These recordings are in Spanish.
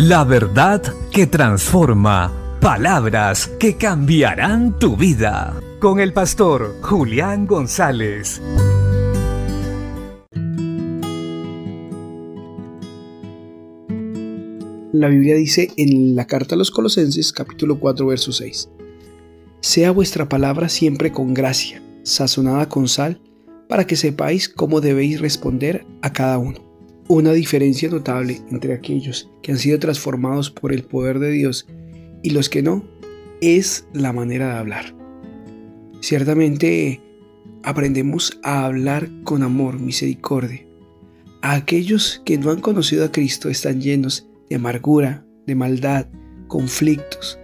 La verdad que transforma. Palabras que cambiarán tu vida. Con el pastor Julián González. La Biblia dice en la carta a los Colosenses capítulo 4 verso 6. Sea vuestra palabra siempre con gracia, sazonada con sal, para que sepáis cómo debéis responder a cada uno. Una diferencia notable entre aquellos que han sido transformados por el poder de Dios y los que no es la manera de hablar. Ciertamente aprendemos a hablar con amor, misericordia. A aquellos que no han conocido a Cristo están llenos de amargura, de maldad, conflictos,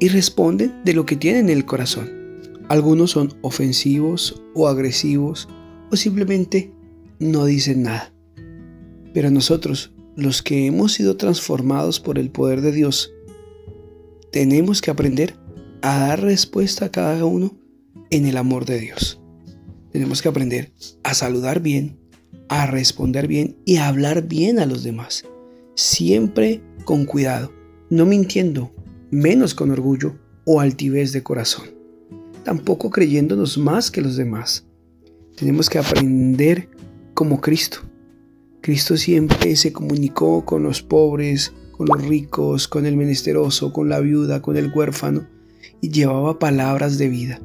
y responden de lo que tienen en el corazón. Algunos son ofensivos o agresivos o simplemente no dicen nada. Pero nosotros, los que hemos sido transformados por el poder de Dios, tenemos que aprender a dar respuesta a cada uno en el amor de Dios. Tenemos que aprender a saludar bien, a responder bien y a hablar bien a los demás. Siempre con cuidado, no mintiendo, menos con orgullo o altivez de corazón, tampoco creyéndonos más que los demás. Tenemos que aprender como Cristo. Cristo siempre se comunicó con los pobres, con los ricos, con el menesteroso, con la viuda, con el huérfano, y llevaba palabras de vida.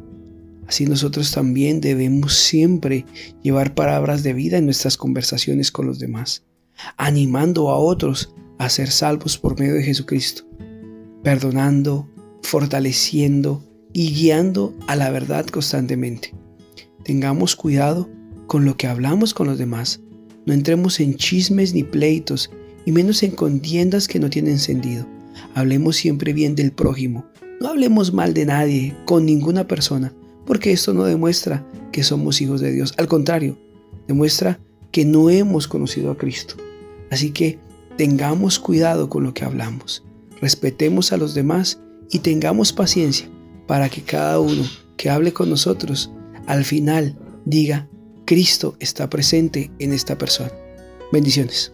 Así nosotros también debemos siempre llevar palabras de vida en nuestras conversaciones con los demás, animando a otros a ser salvos por medio de Jesucristo perdonando, fortaleciendo y guiando a la verdad constantemente. Tengamos cuidado con lo que hablamos con los demás. No entremos en chismes ni pleitos, y menos en contiendas que no tienen sentido. Hablemos siempre bien del prójimo. No hablemos mal de nadie, con ninguna persona, porque esto no demuestra que somos hijos de Dios. Al contrario, demuestra que no hemos conocido a Cristo. Así que tengamos cuidado con lo que hablamos respetemos a los demás y tengamos paciencia para que cada uno que hable con nosotros al final diga, Cristo está presente en esta persona. Bendiciones.